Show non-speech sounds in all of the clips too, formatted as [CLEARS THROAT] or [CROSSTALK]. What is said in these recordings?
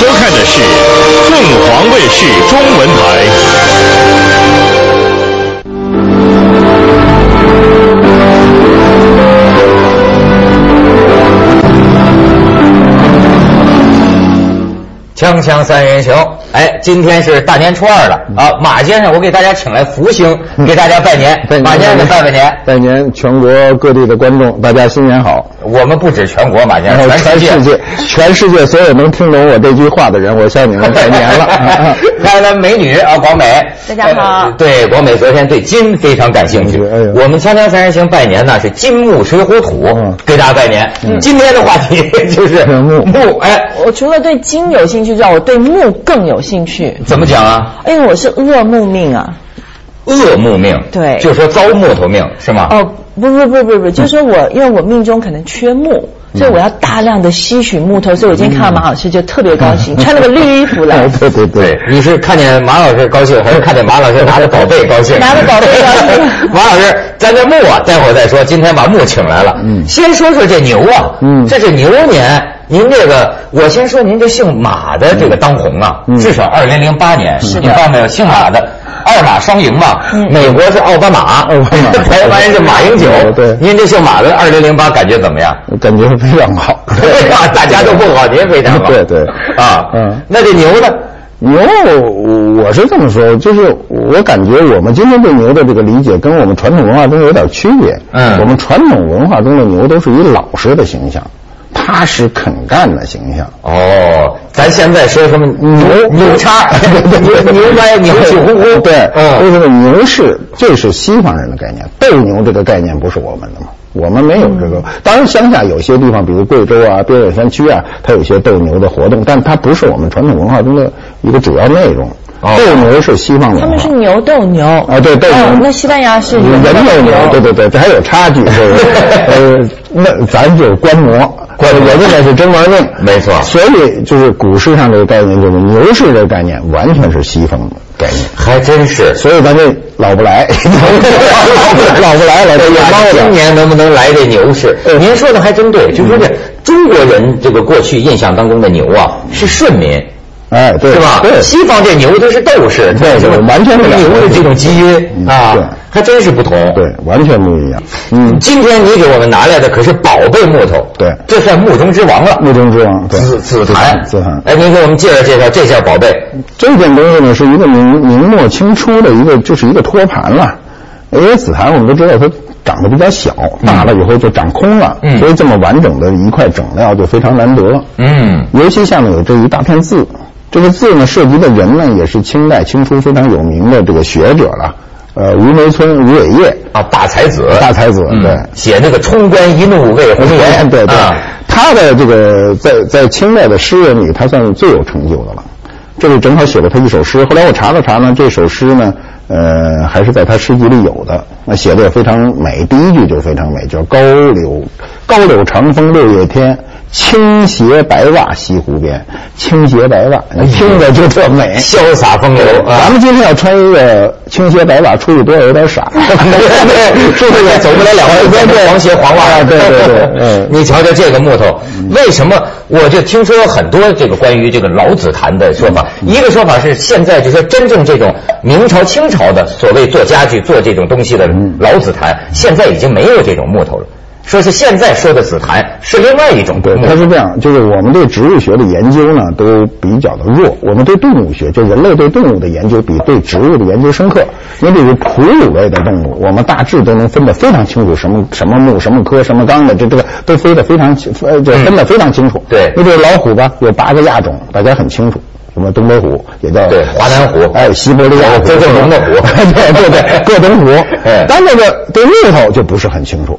收看的是凤凰卫视中文台。锵锵三人行，哎，今天是大年初二了啊！马先生，我给大家请来福星，给大家拜年。马先生拜拜年，拜年！全国各地的观众，大家新年好！我们不止全国，马先生，全世界，全世界所有能听懂我这句话的人，我向你们拜年了。[LAUGHS] 看来美女啊，广美，大家好。对，广美昨天对金非常感兴趣。我们锵锵三人行拜年呢，是金木水火土，给大家拜年。今天的话题 [LAUGHS] 就是木木。哎，我除了对金有兴趣之外，我对木更有兴趣。怎么讲啊？因为我是恶木命啊。恶木命，对，就说遭木头命是吗？哦，不不不不不，就是说我因为我命中可能缺木，所以我要大量的吸取木头，所以我今天看到马老师就特别高兴，穿了个绿衣服来。对对对，你是看见马老师高兴，还是看见马老师拿着宝贝高兴？拿着宝贝高兴。[LAUGHS] 马老师，咱这木啊，待会儿再说。今天把木请来了，嗯，先说说这牛啊，嗯，这是牛年。您这个，我先说您这姓马的这个当红啊，至少二零零八年，你看到没有？姓马的二马双赢嘛，美国是奥巴马，[LAUGHS] 台湾是马英九，对，您这姓马的二零零八感觉怎么样？感觉非常好，[LAUGHS] 对吧？大家都不好，您非常好，对对啊，嗯，那这牛呢？牛，我是这么说，就是我感觉我们今天对牛的这个理解跟我们传统文化中有点区别。嗯，我们传统文化中的牛都是以老实的形象。踏实肯干的形象。哦，咱现在说什么牛牛叉，牛 [LAUGHS] 牛掰 [LAUGHS] 牛气呼呼，[LAUGHS] 对，为什么牛是这是西方人的概念，斗牛这个概念不是我们的嘛，我们没有这个。当然乡下有些地方，比如贵州啊、边远山区啊，它有些斗牛的活动，但它不是我们传统文化中的一个主要内容。斗牛是西方文化，他们是牛斗牛啊，对斗牛。那西班牙是人斗牛，对对对，这还有差距，是不是？[LAUGHS] 呃，那咱就观摩。人家那是真玩命，没错。所以就是股市上这个概念，就是牛市这个概念，完全是西方的概念，还真是。所以咱这老不来，[LAUGHS] 老不来老不来今年能不能来这牛市？您说的还真对，就说这中国人这个过去印象当中的牛啊，是顺民。哎，对，是吧？对，西方这牛都是斗士，对，是完全牛的这种基因啊，还真是不同，对，完全不一样。嗯，今天你给我们拿来的可是宝贝木头，对，这算木中之王了，木中之王，紫紫檀，紫檀。哎，您给我们介绍介绍这件宝贝。这件东西呢，是一个明明末清初的一个，就是一个托盘了。因为紫檀我们都知道它长得比较小，大了以后就长空了，所以这么完整的一块整料就非常难得。嗯，尤其下面有这一大片字。这个字呢，涉及的人呢，也是清代清初非常有名的这个学者了，呃，吴梅村吴伟业啊，大才子，大才子，对，写那个冲冠一怒为红颜，[LAUGHS] 对对，他的这个在在清代的诗人里，他算是最有成就的了。这里正好写了他一首诗，后来我查了查呢，这首诗呢，呃，还是在他诗集里有的，那写的也非常美。第一句就非常美，叫高柳高柳长风六月天。青鞋白袜西湖边，青鞋白袜，听着就特美，[LAUGHS] 潇洒风流。咱们今天要穿一个青鞋白袜出去，多少有点傻，是不是？走不了两步，对黄鞋黄袜。对对对，嗯，你瞧瞧这个木头，为什么？我就听说很多这个关于这个老紫檀的说法。一个说法是，现在就说真正这种明朝、清朝的所谓做家具、做这种东西的老紫檀，现在已经没有这种木头了。说是现在说的紫檀是另外一种，对，它是这样，就是我们对植物学的研究呢都比较的弱，我们对动物学，就人类对动物的研究比对植物的研究深刻。你比如哺乳类的动物，我们大致都能分得非常清楚，什么什么木、什么科、什么纲的，这这个都分得非常清，呃，就分得非常清楚。对，你比如老虎吧，有八个亚种，大家很清楚，什么东北虎也叫对华南虎，哎，西伯利亚虎，各种的虎，[LAUGHS] 对对对，各种虎。[LAUGHS] 哎，但那个对木头就不是很清楚。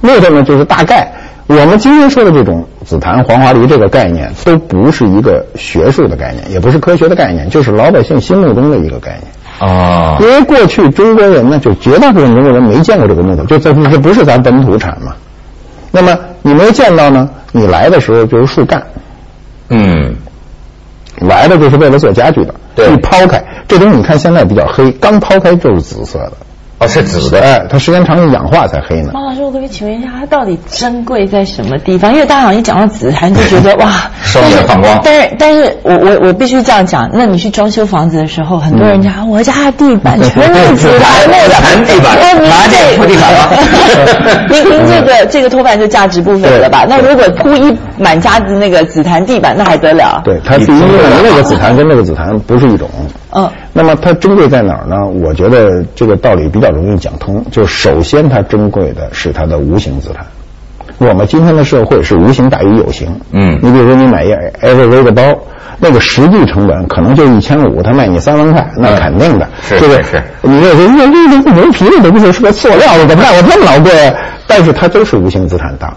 木头呢，就是大概我们今天说的这种紫檀、黄花梨这个概念，都不是一个学术的概念，也不是科学的概念，就是老百姓心目中的一个概念啊。因为过去中国人呢，就绝大部分中国人没见过这个木头，就这这不是咱本土产嘛。那么你没见到呢，你来的时候就是树干，嗯，来的就是为了做家具的。对，一抛开这东西，你看现在比较黑，刚抛开就是紫色的。哦，是紫的。哎，它时间长了氧化才黑呢。马老师，我可不可以请问一下，它到底珍贵在什么地方？因为大家好像一讲到紫檀就觉得 [LAUGHS] 哇，双眼放光。但是，但是我我我必须这样讲。那你去装修房子的时候，很多人家我家地板 [LAUGHS] 全是紫檀，紫檀地板，拿这铺地板 [LAUGHS] 吗？您您这个这个托盘就价值不菲了吧？那如果铺一满家的那个紫檀地板，那还得了？对，它第一个那个紫檀跟那个紫檀不是一种。嗯。那么它珍贵在哪儿呢？我觉得这个道理比较容易讲通。就首先它珍贵的是它的无形资产。我们今天的社会是无形大于有形。嗯。你比如说你买一 LV 的包，那个实际成本可能就一千五，他卖你三万块，那肯定的。是是是。你说人家这个牛皮的都不是是个塑料的，怎么卖我这么老贵？但是它都是无形资产大。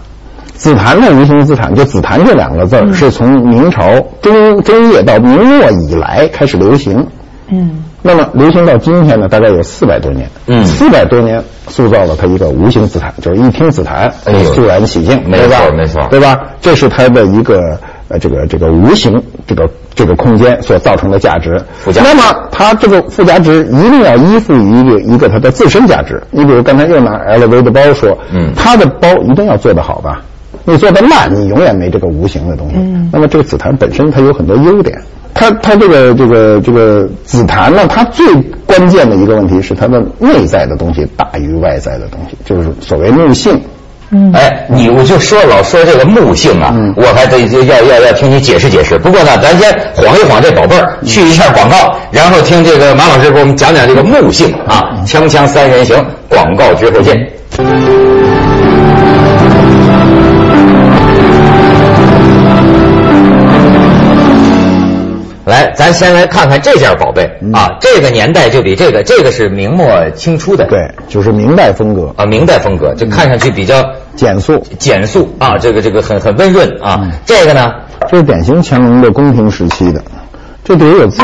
紫檀的无形资产，就紫檀这两个字儿，是从明朝中中叶到明末以来开始流行。嗯，那么流行到今天呢，大概有四百多年。嗯，四百多年塑造了它一个无形紫檀，就是一听紫檀，哎，肃然起敬，没错没错，对吧？这是它的一个呃这个这个无形这个这个空间所造成的价值。附加。那么它这个附加值一定要依附于一个一个它的自身价值。你比如刚才又拿 LV 的包说，嗯，它的包一定要做得好吧？你做的烂，你永远没这个无形的东西。嗯。那么这个紫檀本身它有很多优点。它它这个这个这个紫檀呢，它最关键的一个问题是它的内在的东西大于外在的东西，就是所谓木性。嗯。哎，你我就说老说这个木性啊，我还得要要要听你解释解释。不过呢，咱先晃一晃这宝贝儿，去一下广告，然后听这个马老师给我们讲讲这个木性啊，锵锵三人行，广告之后见。咱先来看看这件宝贝啊，这个年代就比这个，这个是明末清初的，对，就是明代风格。啊，明代风格，就看上去比较简素，简素啊，这个这个很很温润啊，这个呢，这是典型乾隆的宫廷时期的，这里有字。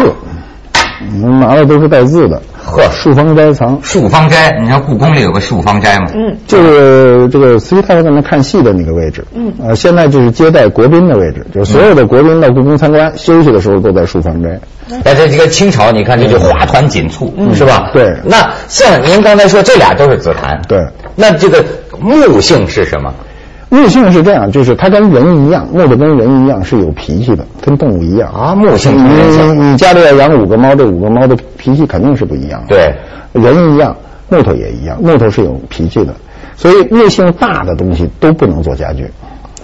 们拿的都是带字的。呵，漱芳斋藏。漱芳斋，你知道故宫里有个漱芳斋吗？嗯，就是这个慈禧太后在那看戏的那个位置。嗯，呃，现在就是接待国宾的位置，就是所有的国宾到故宫参观休息的时候都在漱芳斋。哎，这这个清朝，你看这就花团锦簇，是吧？对。那像您刚才说，这俩都是紫檀。对。那这个木性是什么？木性是这样，就是它跟人一样，木头跟人一样是有脾气的，跟动物一样啊。木性，你你家里要养五个猫，这五个猫的脾气肯定是不一样。对，人一样，木头也一样，木头是有脾气的，所以木性大的东西都不能做家具，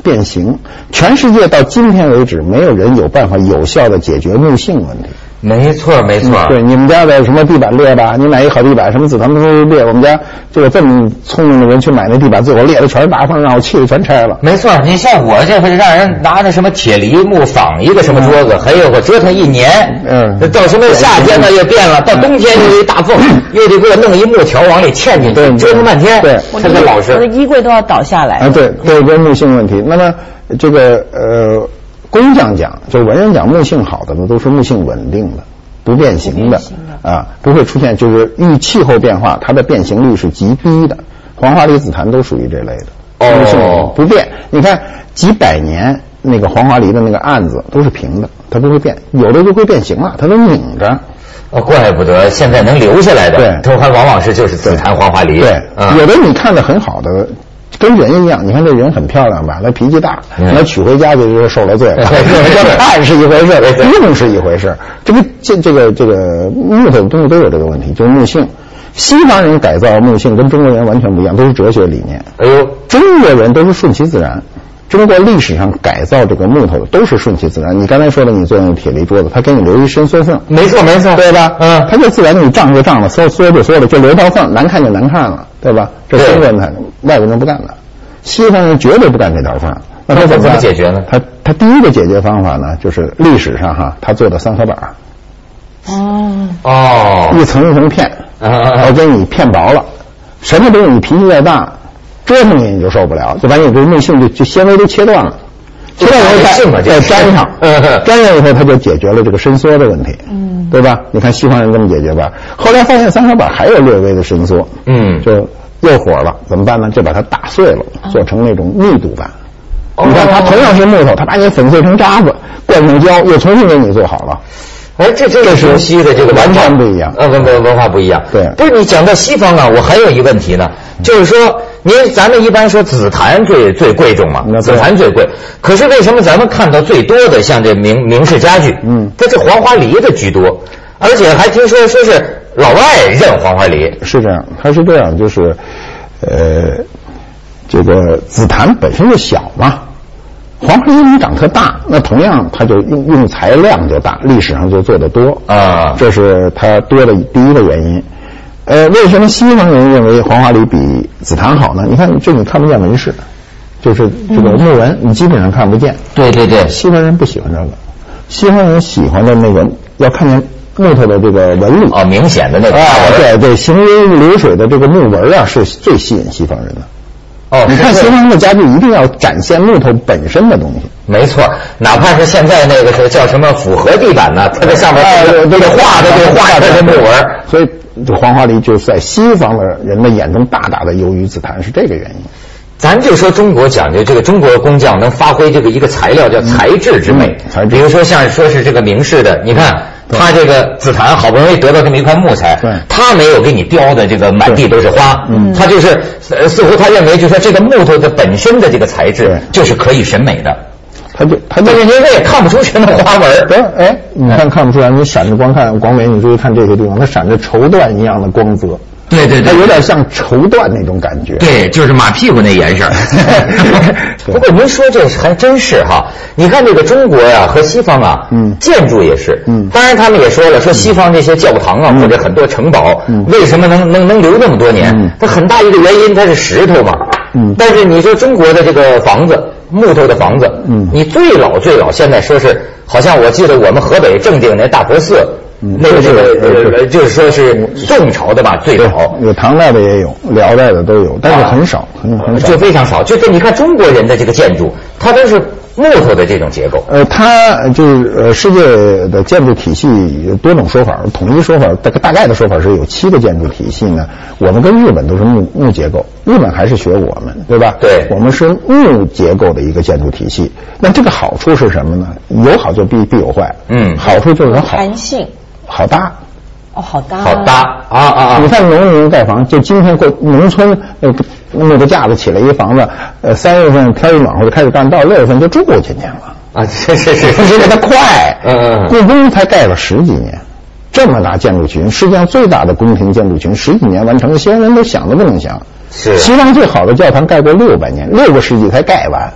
变形。全世界到今天为止，没有人有办法有效的解决木性问题。没错，没错。对，你们家的什么地板裂吧？你买一好地板，什么紫檀都裂。我们家就有这么聪明的人去买那地板，最后裂的全是大缝，让我气得全拆了。没错，你像我这回让人拿着什么铁梨木仿一个什么桌子，还有我折腾一年，嗯，到什么夏天呢又变了，到冬天又一大缝，又得给我弄一木条往里嵌进去，折腾半天，对，特别老实。我的衣柜都要倒下来。啊，对，对，跟木性问题。那么这个呃。工匠讲，就文人讲木性好的呢，都是木性稳定的、不变形的啊，不会出现就是遇气候变化，它的变形率是极低的。黄花梨、紫檀都属于这类的，哦，不变。你看几百年那个黄花梨的那个案子都是平的，它不会变，有的就会变形了，它都拧着。哦，怪不得现在能留下来的，对，它还往往是就是紫檀黄花梨。对，有的你看的很好的。跟人一样，你看这人很漂亮吧？他脾气大，那娶回家就就受了罪了。爱是一回事，用是一回事。这个这这个这个木头的东西都有这个问题，就是木性。西方人改造木性跟中国人完全不一样，都是哲学理念。哎呦，中国人都是顺其自然。中国历史上改造这个木头的都是顺其自然。你刚才说的，你做那个铁皮桌子，他给你留一伸缩缝，没错没错，对吧？嗯，他就自然你胀就胀了，缩缩就缩了，就留条缝，难看就难看了，对吧？这中国人才外国人不干的。西方人绝对不干这道缝，那他怎么解决呢？他他第一个解决方法呢，就是历史上哈，他做的三合板哦哦，一层一层片，我给你片薄了，什么东西你脾气再大，折腾你你就受不了，就把你这木性就就纤维都切断了，切断以后再再粘上，[LAUGHS] 粘上以后它就解决了这个伸缩的问题，嗯，对吧？你看西方人这么解决吧，后来发现三合板还有略微的伸缩，嗯，就。又火了，怎么办呢？就把它打碎了，做成那种密度板。你看，它同样是木头，它把你粉碎成渣子，灌上胶，又重新给你做好了。哎，这这是中西的这个完全不一样，呃，文文文化不一样。对，不是你讲到西方啊，我还有一个问题呢，就是说，您咱们一般说紫檀最最贵重嘛，紫檀最贵，可是为什么咱们看到最多的像这明明式家具，嗯，它是黄花梨的居多，而且还听说说是老外认黄花梨，是这样，它是这样，就是，呃，这个紫檀本身就小嘛。黄花梨你长特大，那同样它就用用材量就大，历史上就做的多啊，这是它多的第一个原因。呃，为什么西方人认为黄花梨比紫檀好呢？你看，这你看不见纹饰，就是这个木纹，你基本上看不见。对对对，西方人不喜欢这个，西方人喜欢的那个要看见木头的这个纹路啊，明显的那个啊，对对，行云流水的这个木纹啊，是最吸引西方人的。哦，你看西方的家具一定要展现木头本身的东西。没错，哪怕是现在那个是叫什么复合地板呢，它这上面这个画的这个画的这木纹，所以这黄花梨就在西方的人的眼中大大的优于紫檀，是这个原因。咱就说中国讲究这个中国工匠能发挥这个一个材料叫材质之美，比如说像说是这个明式的，你看。他这个紫檀好不容易得到这么一块木材，他没有给你雕的这个满地都是花，他就是似乎他认为就说这个木头的本身的这个材质就是可以审美的，他就他就因为也看不出什么花纹，对，哎，你看看不出来，你闪着光看广美，你注意看这些地方，它闪着绸缎一样的光泽。对对对，它有点像绸缎那种感觉。对，就是马屁股那颜色。[LAUGHS] 不过您说这还真是哈，你看这个中国呀和西方啊，嗯，建筑也是，嗯，当然他们也说了，说西方这些教堂啊或者很多城堡，嗯，为什么能能能留那么多年？它很大一个原因它是石头嘛，嗯，但是你说中国的这个房子，木头的房子，嗯，你最老最老现在说是，好像我记得我们河北正定那大佛寺。那个这个就是说是宋朝的吧，最早有唐代的也有，辽代的都有，但是很少，很很少，就非常少。就是你看中国人的这个建筑，它都是木头的这种结构。呃，它就是呃，世界的建筑体系有多种说法，统一说法大概大概的说法是有七个建筑体系呢。我们跟日本都是木木结构，日本还是学我们，对吧？对，我们是木结构的一个建筑体系。那这个好处是什么呢？有好就必必有坏。嗯，好处就是好弹性。好搭，哦，好搭，好搭啊啊啊！你看农民盖房，就今天过农村，呃，那个架子起来一房子，呃，三月份天一暖和就开始干，到六月份就住进去了啊！是是是，因为它快。嗯嗯。故宫才盖了十几年，这么大建筑群，世界上最大的宫廷建筑群，十几年完成，西方人都想都不能想。是。西方最好的教堂盖过六百年，六个世纪才盖完。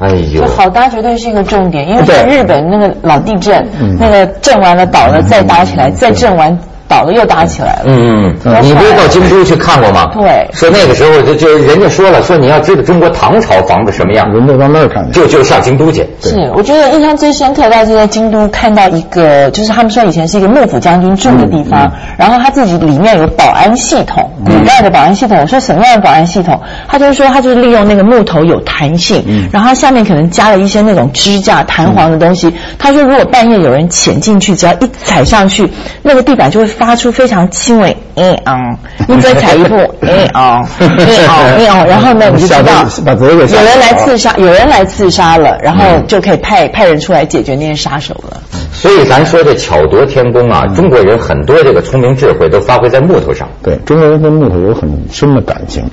哎呦，好搭绝对是一个重点，因为在日本那个老地震，那个震完了倒了再搭起来，再震完。倒了又搭起来了。嗯嗯，你不是到京都去看过吗？对。说那个时候就就人家说了，说你要知道中国唐朝房子什么样，人都到那儿看，就就上京都去。是，我觉得印象最深刻，在是在京都看到一个，就是他们说以前是一个幕府将军住的地方，然后他自己里面有保安系统，古代的保安系统。我说什么样的保安系统？他就是说他就是利用那个木头有弹性，然后下面可能加了一些那种支架、弹簧的东西。他说如果半夜有人潜进去，只要一踩上去，那个地板就会发出非常。轻微，嗯嗯，[LAUGHS] 你再踩一步，嗯啊，嗯 [LAUGHS] 啊，嗯啊，然后呢，你就知道有人来刺杀，有人来刺杀了，然后就可以派派人出来解决那些杀手了。所以咱说这巧夺天工啊，中国人很多这个聪明智慧都发挥在木头上。对，中国人跟木头有很深的感情。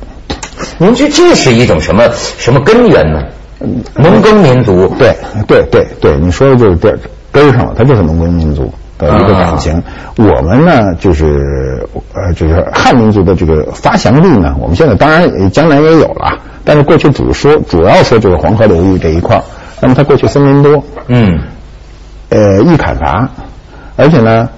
您觉得这是一种什么什么根源呢？农耕民族。对对对对，你说的就是这根上了，它就是农耕民族。的一个感情，我们呢就是呃就是汉民族的这个发祥地呢，我们现在当然将来也有了，但是过去主说主要说就是黄河流域这一块那么它过去森林多，嗯，呃易砍伐，而且呢。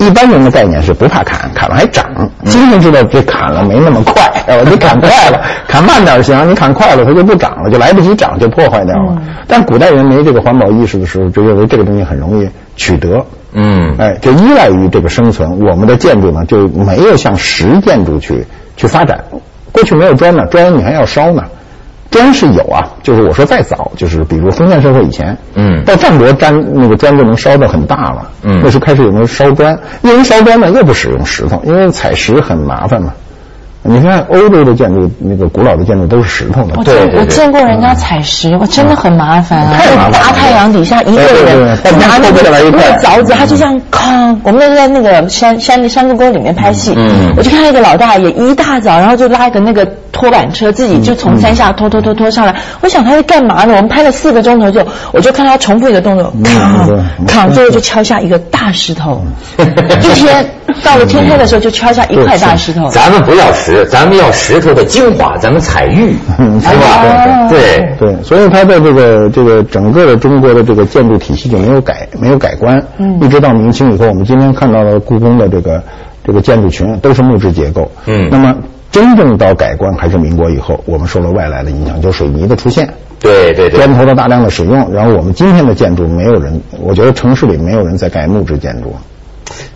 一般人的概念是不怕砍，砍了还长。今天知道这砍了没那么快，你砍快了，[LAUGHS] 砍慢点行，你砍快了它就不长了，就来不及长，就破坏掉了。但古代人没这个环保意识的时候，就认为这个东西很容易取得，嗯，哎，就依赖于这个生存。我们的建筑呢，就没有向实建筑去去发展。过去没有砖呢，砖你还要烧呢。砖是有啊，就是我说再早，就是比如封建社会以前，嗯，到战国砖那个砖就能烧的很大了，嗯，那时候开始有人烧砖，因为烧砖呢又不使用石头，因为采石很麻烦嘛，你看欧洲的建筑，那个古老的建筑都是石头的。我见我见过人家采石，我真的很麻烦啊！大太阳底下一个人拿那个后面来一个凿子，他就这样扛。我们那时候在那个山山山沟沟里面拍戏，嗯我就看到一个老大爷一大早，然后就拉一个那个拖板车，自己就从山下拖拖拖拖上来。我想他在干嘛呢？我们拍了四个钟头之后，我就看他重复一个动作，扛对扛，最后就敲下一个大石头。一天到了天黑的时候，就敲下一块大石头。[LAUGHS] 咱们不要石，咱们要石头的精华，咱们采玉，嗯是吧？哦对。对，所以他的这个这个整个的中国的这个建筑体系就没有改没有改观，嗯一直到明清以后，我们今天看到的故宫的这个这个建筑群都是木质结构，嗯。那么真正到改观还是民国以后，我们受了外来的影响，就是水泥的出现，对对对。砖，头的大量的使用，然后我们今天的建筑没有人，我觉得城市里没有人在盖木质建筑，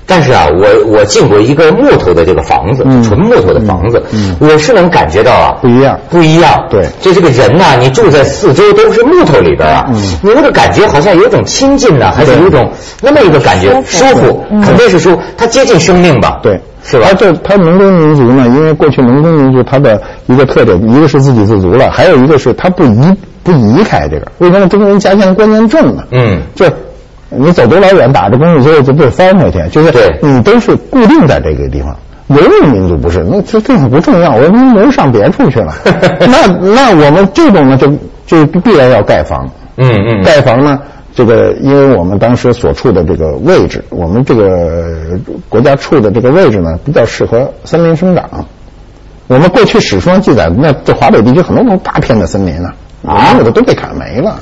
但是啊，我我进过一个木头的这个房子，嗯纯木头的房子，我是能感觉到啊，不一样不一样。对就这个人呐、你住在四周都是木头里边啊，嗯你那个感觉好像有一种亲近呐、还是有一种那么一个感觉，舒舒服服，肯定是舒服，它接近生命吧？对，是吧它？这它农耕民族呢，因为过去农耕民族它的一个特点，一个是自给自足了，还有一个是它不移不移开这个。为什么中国人家乡观念重呢？嗯就你走多老远，打着公路之后就被翻回去，就是对你都是固定在这个地方。游牧民族不是，那这这个不重要，我们人上别处去了。那那我们这种呢，就就必然要盖房。嗯嗯，盖房呢，这个因为我们当时所处的这个位置，我们这个国家处的这个位置呢，比较适合森林生长。我们过去史书上记载，那这华北地区很多种大片的森林啊，啊，有的都被砍没了，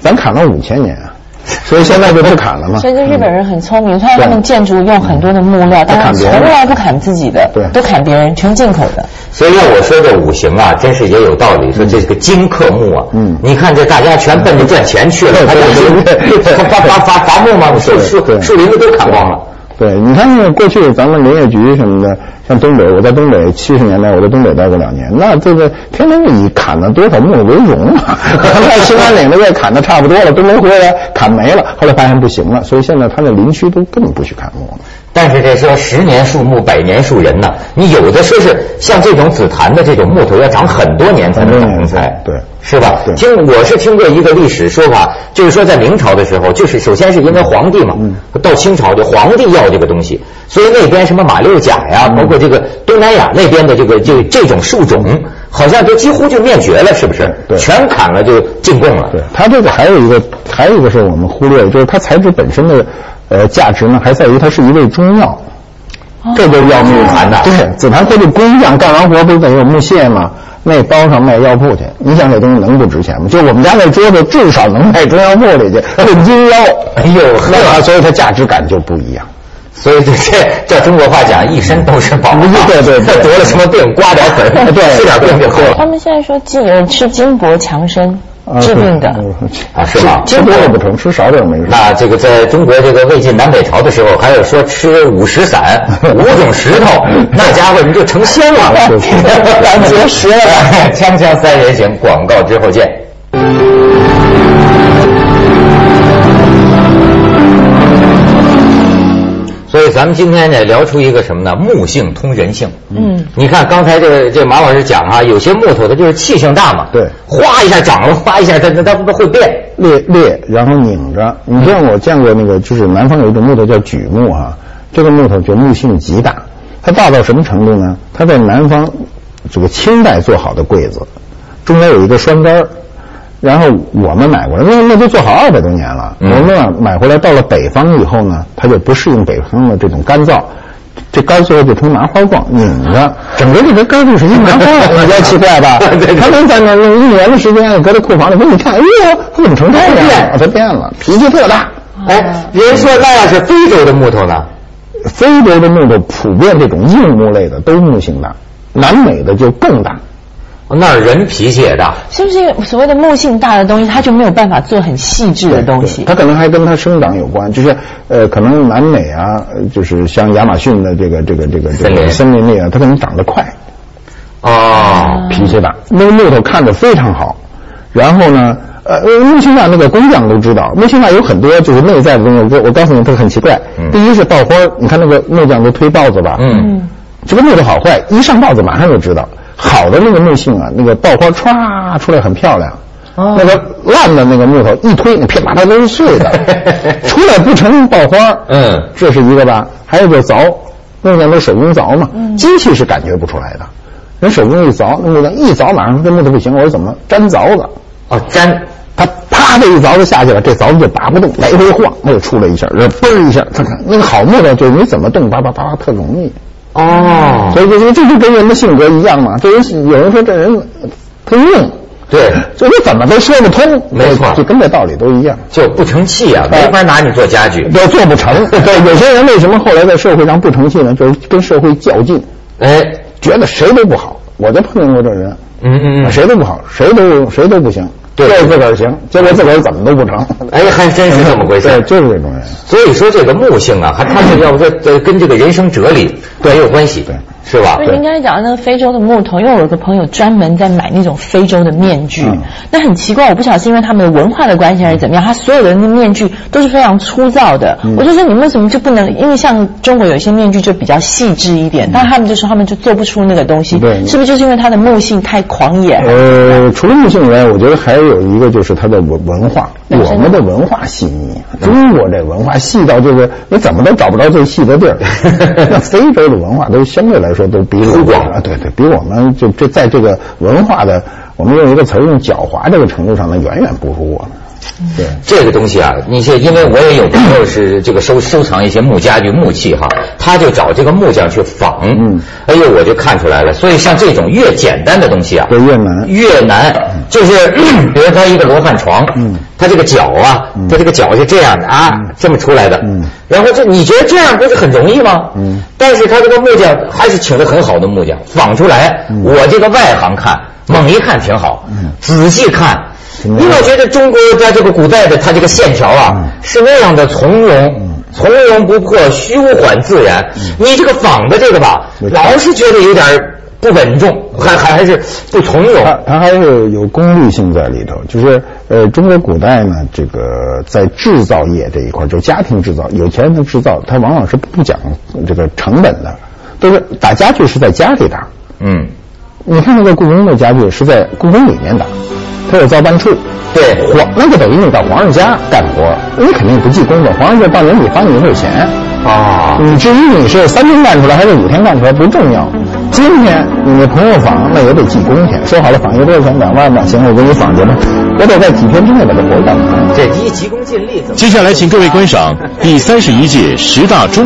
咱砍了五千年啊，[LAUGHS] 所以现在就不砍了嘛。所以这日本人很聪明，看他们建筑用很多的木料，但是从来不砍自己的对，都砍别人，全进口的。所以要我说这五行啊，真是也有道理。说这个金克木啊，嗯你看这大家全奔着赚钱去了，对他对对对他伐伐伐伐木嘛，树树树林子都砍光了。对，你看那过去咱们林业局什么的，像东北，我在东北七十年代我在东北待过两年，那这个天天以砍了多少木为荣啊！[LAUGHS] 在兴安岭那边砍的差不多了，都没回来，砍没了，后来发现不行了，所以现在他那林区都根本不许砍木了。但是这说十年树木，百年树人呢，你有的说是像这种紫檀的这种木头要长很多年才能长成材，对是吧？对听我是听过一个历史说法，就是说在明朝的时候，就是首先是因为皇帝嘛，到清朝就皇帝要这个东西，所以那边什么马六甲呀，包括这个东南亚那边的这个这这种树种，好像都几乎就灭绝了，是不是？对全砍了就进贡了。对，它这个还有一个，还有一个是我们忽略的，就是它材质本身的呃价值呢，还在于它是一味中药。这就要木檀的，对，紫檀它这工匠干完活不是得有木屑吗？那包上卖药铺去，你想这东西能不值钱吗？就我们家那桌子至少能卖中药铺里去，[LAUGHS] 论斤腰。哎呦呵那所以它价值感就不一样。所以这这照中国话讲，一身都是宝。[LAUGHS] 对对对得了什么病，刮点粉，对吃点病就好了。他们现在说金呃吃金箔强身啊治病的，啊，是吧？吃多了不成，吃少点没事。那这个在中国这个魏晋南北朝的时候，还有说吃五石散，[LAUGHS] 五种石头，那家伙你就成仙了，长结石了。[LAUGHS] [LAUGHS] 锵锵三人行，广告之后见。咱们今天呢聊出一个什么呢？木性通人性。嗯，你看刚才这个这马老师讲啊，有些木头它就是气性大嘛，对哗一下长了，哗一下它它它它会变。裂裂，然后拧着。你像我见过那个，就是南方有一种木头叫榉木啊，这个木头就木性极大，它大到什么程度呢？它在南方这个清代做好的柜子，中间有一个栓杆儿然后我们买过来，那那都做好二百多年了。嗯我们呢买回来到了北方以后呢，它就不适应北方的这种干燥。这干儿最后就成麻花状，拧着，整个这个杆儿就是一麻花，你觉得奇怪吧？[LAUGHS] 对对他能在那用一年的时间，搁在库房里，给你看，哎呦，它怎么成这样了？它变了，脾气特大。哎，人说那要是非洲的木头呢？非洲的木头普遍这种硬木类的都木性大，南美的就更大。那儿人脾气也大。是不是所谓的木性大的东西，它就没有办法做很细致的东西对？它可能还跟它生长有关，就是呃，可能南美啊，呃就是像亚马逊的这个这个这个这个森林里啊，它可能长得快，哦，脾气大。那个木头看着非常好，然后呢，呃，木性大那个工匠都知道，木性大有很多就是内在的东西。我我告诉你，它很奇怪。嗯第一是爆花儿，你看那个木匠都推刨子吧，嗯，这个木头好坏一上报纸马上就知道。好的那个木性啊，那个爆花歘出来很漂亮。哦。那个烂的那个木头一推，那噼啪啪都是碎的，[LAUGHS] 出来不成爆花。嗯。这是一个吧？还有就是凿，木匠都手工凿嘛，机器是感觉不出来的。人手工一凿，那木匠一凿，马上这木头不行。我说怎么粘凿子？哦，粘。它啪的一凿子下去了，这凿子就拔不动，来回晃，那就出来一下，这嘣一下，它看那个好木头，就是你怎么动，叭叭叭叭特容易。哦，所以就这就跟人的性格一样嘛。这人有人说这人他硬，对，就你怎么都说不通，没错，就跟这道理都一样，就不成器啊，没法拿你做家具，都做不成。[LAUGHS] 对，有些人为什么后来在社会上不成器呢？就是跟社会较劲，哎，觉得谁都不好。我就碰见过这人，嗯嗯嗯，谁都不好，谁都谁都不行。对自个儿行，结果自个儿怎么都不成。哎，还真是这么回事。对，就是这种人。所以说，这个木性啊，还他这要不这跟这个人生哲理对有关系。对。是吧？您刚才讲的那个非洲的木头，因为我有个朋友专门在买那种非洲的面具，那很奇怪，我不晓得是因为他们的文化的关系还是怎么样，他所有的那面具都是非常粗糙的。我就说你为什么就不能？因为像中国有一些面具就比较细致一点，但他们就说他们就做不出那个东西，是不是就是因为它的木性太狂野？呃，除了木性以外，我觉得还有一个就是它的文文化，我们的文化细腻。中国这文化细到就是你怎么都找不着最细的地儿，[LAUGHS] 那非洲的文化都相对来说都比我们啊，对对，比我们就这在这个文化的，我们用一个词儿用狡猾这个程度上呢，远远不如我们。对。这个东西啊，你这因为我也有朋友是这个收收藏一些木家具木器哈，他就找这个木匠去仿，嗯，哎呦我就看出来了。所以像这种越简单的东西啊，越难。越难，就是 [CLEARS THROAT] 比如他一个罗汉床，嗯，他这个脚啊，他这个脚是这样的啊，这么出来的，嗯，然后这你觉得这样不是很容易吗？嗯，但是他这个木匠还是请的很好的木匠仿出来，我这个外行看，猛一看挺好，嗯，仔细看。因为我觉得中国在这个古代的它这个线条啊是那样的从容，从容不迫，虚缓自然。你这个仿的这个吧，老是觉得有点不稳重，还还还是不从容。它它还是有功利性在里头。就是呃，中国古代呢，这个在制造业这一块，就家庭制造，有钱人的制造，它往往是不讲这个成本的，都是打家具是在家里打。嗯，你看那个故宫的家具是在故宫里面打。他有造办处，对皇那就等于你到皇上家干活，你肯定不记工的，皇上就到年底发你一份钱啊。你至于你是三天干出来还是五天干出来不重要。今天你那朋友访，那也得记工钱。说好了访一个多少钱？两万吧。行，我给你访去吧。我得在几天之内把这活干完。这急急功近利。接下来，请各位观赏第三十一届十大中。